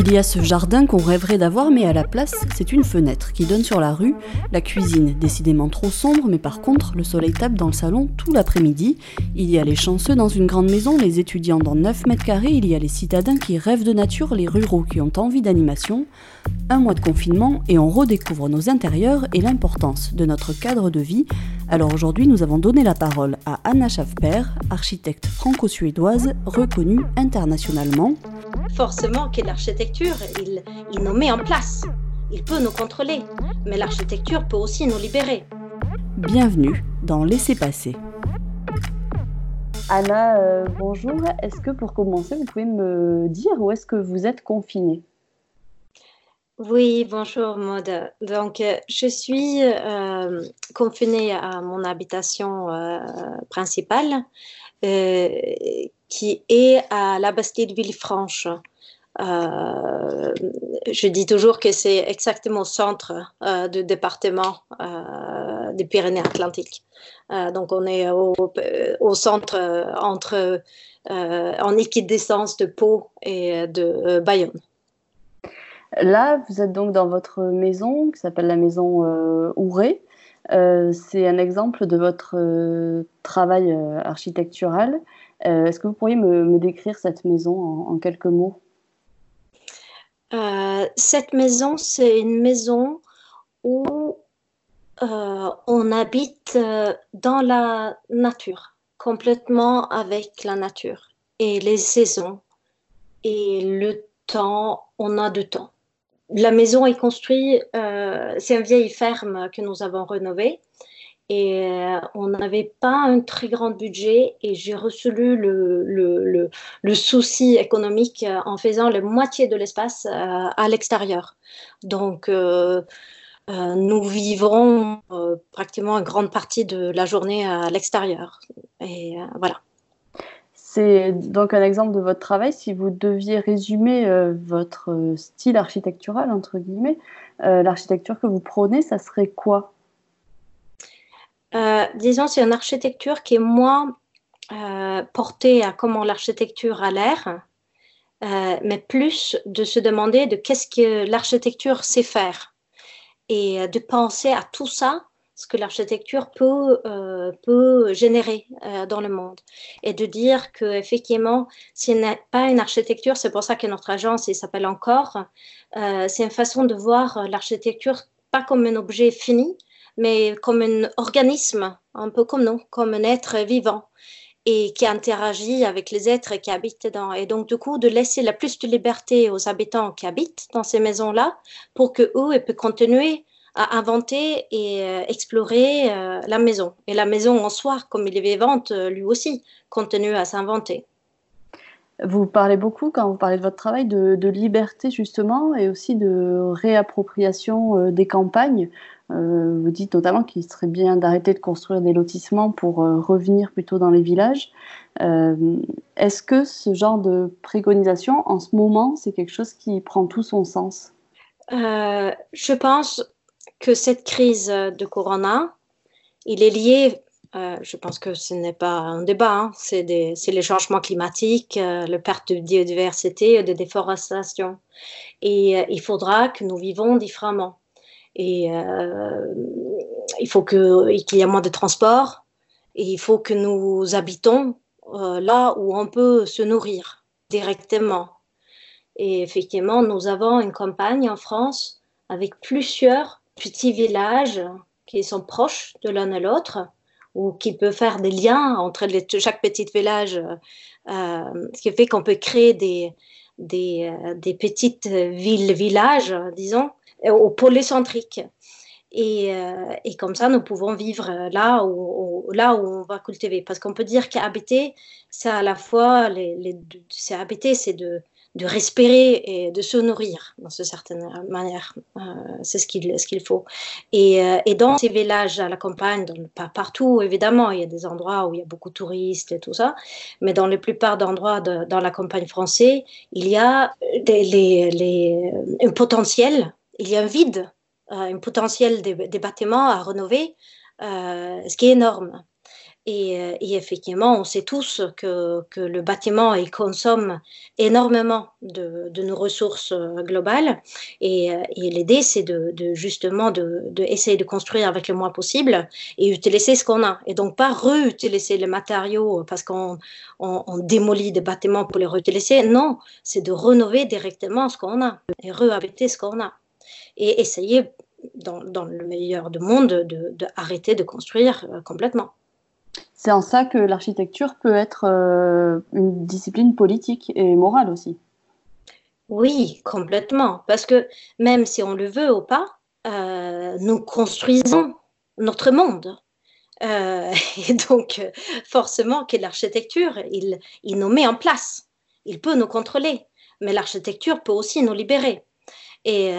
Il y a ce jardin qu'on rêverait d'avoir, mais à la place, c'est une fenêtre qui donne sur la rue, la cuisine, décidément trop sombre, mais par contre, le soleil tape dans le salon tout l'après-midi. Il y a les chanceux dans une grande maison, les étudiants dans 9 mètres carrés, il y a les citadins qui rêvent de nature, les ruraux qui ont envie d'animation. Un mois de confinement et on redécouvre nos intérieurs et l'importance de notre cadre de vie. Alors aujourd'hui, nous avons donné la parole à Anna Schaffper, architecte franco-suédoise reconnue internationalement forcément que l'architecture, il, il nous met en place. Il peut nous contrôler, mais l'architecture peut aussi nous libérer. Bienvenue dans Laissez passer. Anna, euh, bonjour. Est-ce que pour commencer, vous pouvez me dire où est-ce que vous êtes confinée? Oui, bonjour Maud. Donc, euh, je suis euh, confinée à mon habitation principale qui est à la Bastille de Villefranche. Euh, je dis toujours que c'est exactement au centre euh, du département euh, des Pyrénées-Atlantiques. donc on est au, au centre entre en équidistance de Pau et de Bayonne. Là, vous êtes donc dans votre maison qui s'appelle la maison Ouré. c'est un exemple de votre travail architectural. Euh, est-ce que vous pourriez me, décrire cette maison en, quelques mots? Euh, Cette maison, c'est une maison où euh, on habite dans la nature, complètement avec la nature et les saisons et le temps, on a du temps. La maison est construite, c'est une vieille ferme que nous avons rénovée et euh, on n'avait pas un très grand budget et j'ai reçu le, le, le, souci économique euh, en faisant la moitié de l'espace euh, à l'extérieur. Donc, nous vivrons pratiquement une grande partie de la journée à l'extérieur. Et voilà. C'est donc un exemple de votre travail. Si vous deviez résumer votre style architectural, entre guillemets, l'architecture que vous prônez, ça serait quoi? Euh, disons, c'est une architecture qui est moins euh, portée à comment l'architecture a l'air, euh, mais plus de se demander de qu'est-ce que l'architecture sait faire et de penser à tout ça, ce que l'architecture peut, peut générer dans le monde. Et de dire qu'effectivement, ce n'est pas une architecture, c'est pour ça que notre agence s'appelle encore, c'est une façon de voir l'architecture pas comme un objet fini, mais comme un organisme, un peu comme nous, comme un être vivant et qui interagit avec les êtres qui habitent dedans. Et donc, du coup, de laisser la plus de liberté aux habitants qui habitent dans ces maisons-là pour que eux puissent continuer à inventer et euh, explorer euh, la maison. Et la maison en soi, comme il est vivante, euh, lui aussi, continue à s'inventer. Vous parlez beaucoup, quand vous parlez de votre travail, de, liberté justement et aussi de réappropriation des campagnes. Euh, vous dites notamment qu'il serait bien d'arrêter de construire des lotissements pour euh, revenir plutôt dans les villages. Euh, est-ce que ce genre de préconisation, en ce moment, c'est quelque chose qui prend tout son sens? Je pense que cette crise de Corona, il est lié je pense que ce n'est pas un débat, hein. c'est les changements climatiques, la perte de biodiversité, de déforestation. Et il faudra que nous vivons différemment. Et euh, il faut qu'il y ait moins de transport et il faut que nous habitons euh, là où on peut se nourrir directement. Et effectivement, nous avons une campagne en France avec plusieurs petits villages qui sont proches de l'un et l'autre ou qui peuvent faire des liens entre chaque petit village, euh, ce qui fait qu'on peut créer des, des, des petites villes-villages, disons, euh, au polycentrique. Et, euh, et, comme ça, nous pouvons vivre là où, là où on va cultiver. Parce qu'on peut dire qu'habiter, c'est à la fois, les c'est habiter, c'est de, de respirer et de se nourrir, dans une certaine manière. Euh, c'est ce qu'il ce qu'il faut. Et, et, dans ces villages à la campagne, pas partout évidemment, il y a des endroits où il y a beaucoup de touristes et tout ça, mais dans la plupart d'endroits dans la campagne française, il y a des, les, un potentiel il y a un vide, euh, un potentiel des, bâtiments à rénover, euh, ce qui est énorme. Et, effectivement, on sait tous que, le bâtiment il consomme énormément de, nos ressources globales. Et, et l'idée, c'est justement de, de, construire avec le moins possible et utiliser ce qu'on a. Et donc pas réutiliser les matériaux parce qu'on on, on démolit des bâtiments pour les réutiliser. Non, c'est de rénover directement ce qu'on a et réhabiter ce qu'on a. Et essayer dans, dans, le meilleur du monde, de, de construire euh, complètement. C'est en ça que l'architecture peut être euh, une discipline politique et morale aussi. Oui, complètement. Parce que même si on le veut ou pas, euh, nous construisons notre monde. Euh, et donc, forcément, que l'architecture, il, il nous met en place. Il peut nous contrôler. Mais l'architecture peut aussi nous libérer. Et,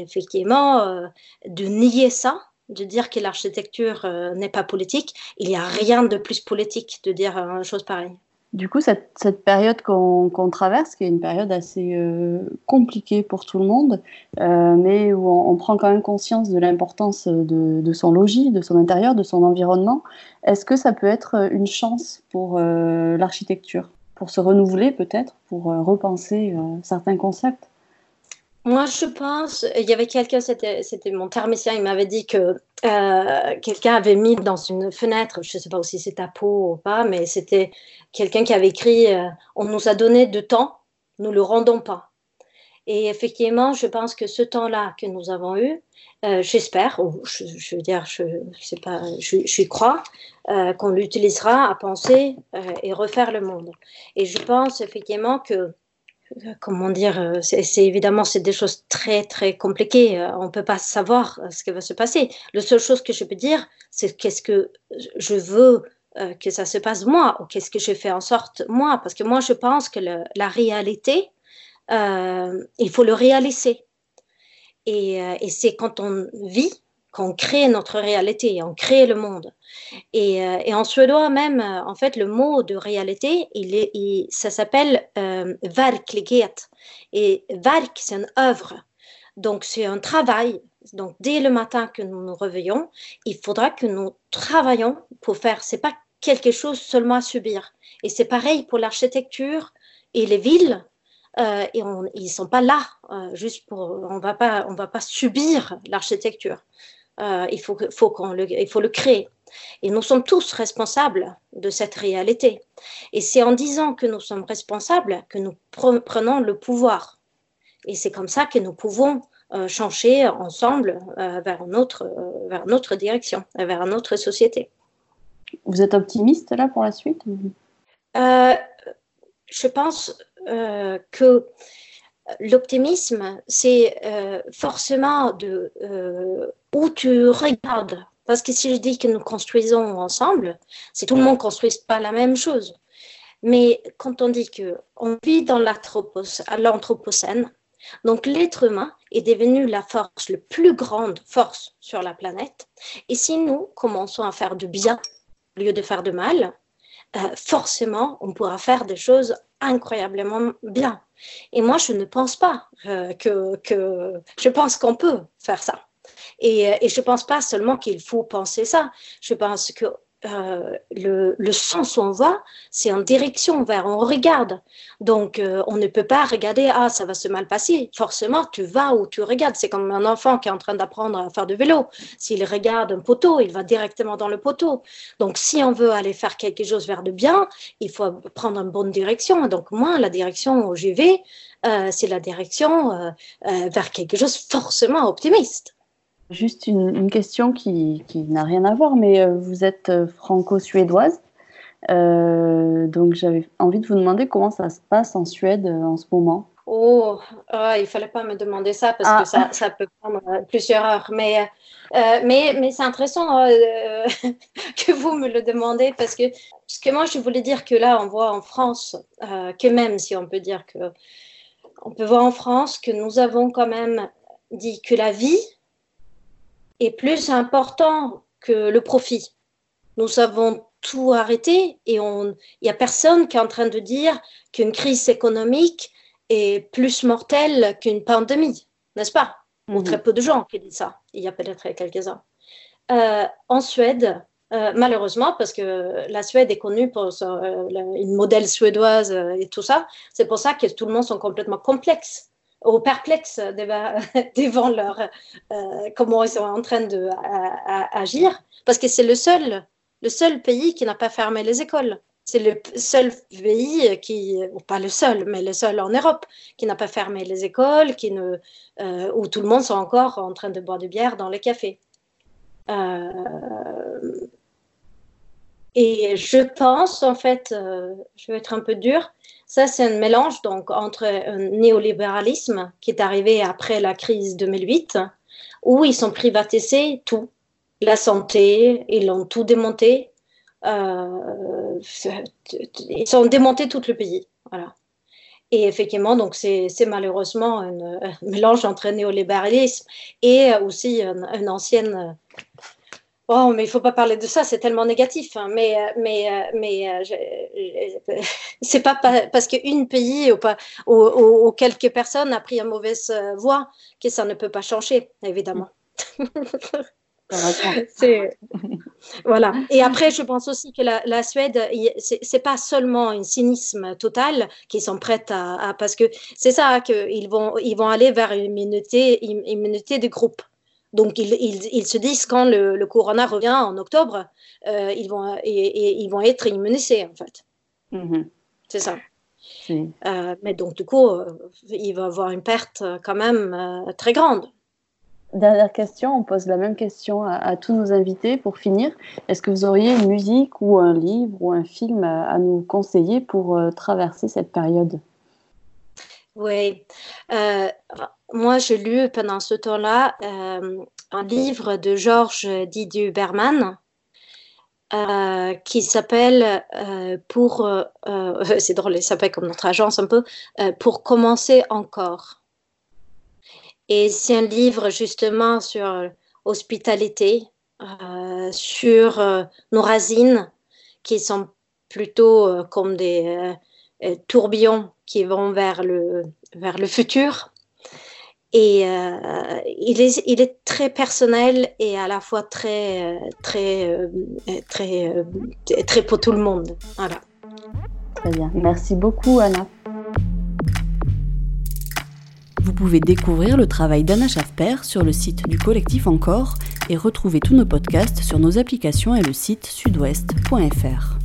effectivement, de nier ça, de dire que l'architecture euh, n'est pas politique, il n'y a rien de plus politique de dire une chose pareille. Du coup, cette, période qu'on qu traverse, qui est une période assez euh, compliquée pour tout le monde, euh, mais où on, prend quand même conscience de l'importance de, son logis, de son intérieur, de son environnement, est-ce que ça peut être une chance pour euh, l'architecture, pour se renouveler peut-être, pour repenser certains concepts? Moi, je pense, il y avait quelqu'un, c'était, mon thermicien, il m'avait dit que euh, quelqu'un avait mis dans une fenêtre, je ne sais pas si c'est à peau ou pas, mais c'était quelqu'un qui avait écrit euh, On nous a donné de temps, nous ne le rendons pas. Et effectivement, je pense que ce temps-là que nous avons eu, euh, j'espère, je, je, veux dire, je, sais pas, je, je crois, qu'on l'utilisera à penser et refaire le monde. Et je pense effectivement que comment dire, euh, c'est évidemment c'est des choses très très compliquées. Euh, on peut pas savoir euh, ce qui va se passer. La seule chose que je peux dire, c'est qu'est-ce que je veux que ça se passe moi ou qu'est-ce que je fais en sorte moi, parce que moi je pense que la réalité, il faut le réaliser. Et c'est quand on vit qu'on crée notre réalité, on crée le monde. Et, euh, en suédois même, euh, en fait, le mot de réalité, ça s'appelle euh, verklighet. Et verk, c'est une œuvre. Donc, c'est un travail. Donc, dès le matin que nous nous réveillons, il faudra que nous travaillons pour faire. C'est pas quelque chose seulement à subir. Et c'est pareil pour l'architecture et les villes. Euh, et on, ils sont pas là euh, juste pour. On va pas, on va pas subir l'architecture. Euh, il, faut, faut qu'on le, il faut le créer. Et nous sommes tous responsables de cette réalité. Et c'est en disant que nous sommes responsables que nous prenons le pouvoir. Et c'est comme ça que nous pouvons euh, changer ensemble euh, vers, une autre, euh, vers une autre direction, vers une autre société. Vous êtes optimiste là pour la suite euh, Je pense euh, que l'optimisme, c'est euh, forcément de euh, où tu regardes. Parce que si je dis que nous construisons ensemble, c'est tout le monde ne construit pas la même chose. Mais quand on dit que on vit dans l'anthropocène, donc l'être humain est devenu la force, la plus grande force sur la planète. Et si nous commençons à faire du bien au lieu de faire de mal, euh, forcément, on pourra faire des choses incroyablement bien. Et moi, je ne pense pas euh, que, que, Je pense qu'on peut faire ça. Et, et je ne pense pas seulement qu'il faut penser ça. Je pense que euh, le, le, sens où on va, c'est en direction vers, on regarde. Donc, euh, on ne peut pas regarder, ah, ça va se mal passer. Forcément, tu vas où tu regardes. C'est comme un enfant qui est en train d'apprendre à faire du vélo. S'il regarde un poteau, il va directement dans le poteau. Donc, si on veut aller faire quelque chose vers de bien, il faut prendre une bonne direction. Donc, moi, la direction où j'y vais, euh, c'est la direction euh, euh, vers quelque chose forcément optimiste. Juste une, une question qui, qui n'a rien à voir, mais euh, vous êtes euh, franco-suédoise. Euh, donc j'avais envie de vous demander comment ça se passe en Suède euh, en ce moment. Oh, oh il fallait pas me demander ça parce ah. que ça, ça, peut prendre plusieurs heures. Mais, euh, mais, mais c'est intéressant euh, que vous me le demandez parce que, parce que moi, je voulais dire que là, on voit en France que même si on peut dire que on peut voir en France que nous avons quand même dit que la vie est plus important que le profit. Nous avons tout arrêté et il n'y a personne qui est en train de dire qu'une crise économique est plus mortelle qu'une pandémie, n'est-ce pas? Mmh. Ou très peu de gens qui disent ça. Il y a peut-être quelques-uns. Euh, en Suède, malheureusement, parce que la Suède est connue pour une modèle suédoise et tout ça, c'est pour ça que tout le monde sont complètement complexes ou perplexes devant, leur comment ils sont en train d'agir, parce que c'est le seul, le seul pays qui n'a pas fermé les écoles. C'est le seul pays qui, ou pas le seul, mais le seul en Europe, qui n'a pas fermé les écoles, qui ne, euh, où tout le monde sont encore en train de boire du bière dans les cafés. Euh, et je pense, en fait, euh, je vais être un peu dur, ça c'est un mélange donc entre un néolibéralisme qui est arrivé après la crise 2008, où ils ont privatisé tout, la santé, ils l'ont tout démonté, euh, ils ont démonté tout le pays. Et effectivement, donc c'est malheureusement un, mélange entre néolibéralisme et aussi une, ancienne. Oh, mais il faut pas parler de ça, c'est tellement négatif. Hein. Mais, mais, mais c'est pas parce qu'une pays ou, pas, ou, quelques personnes a pris une mauvaise voie que ça ne peut pas changer, évidemment. voilà. Et après, je pense aussi que la, la Suède, c'est pas seulement un cynisme total qu'ils sont prêts à, parce que c'est ça qu'ils vont ils vont aller vers une immunité une immunité de groupe. Donc ils, ils, se disent quand le, le, corona revient en octobre, euh, ils vont et, ils vont être immunisés en fait. Mm-hmm. C'est ça. Euh, mais donc du coup, euh, il va y avoir une perte quand même très grande. Dernière question, on pose la même question à, tous nos invités pour finir. Est-ce que vous auriez une musique ou un livre ou un film à, nous conseiller pour traverser cette période? Oui, moi j'ai lu pendant ce temps-là euh, un livre de Georges Didier Berman qui s'appelle pour c'est drôle, il s'appelle comme notre agence un peu pour commencer encore. Et c'est un livre justement sur l'hospitalité, euh, sur euh, nos racines qui sont plutôt euh, comme des tourbillons qui vont vers le, vers le futur. Et il, est, il est très personnel et à la fois très, très, très, très pour tout le monde. Voilà. Très bien. Merci beaucoup, Anna. Vous pouvez découvrir le travail d'Anna Schaffer sur le site du collectif Encore et retrouver tous nos podcasts sur nos applications et le site sudouest.fr.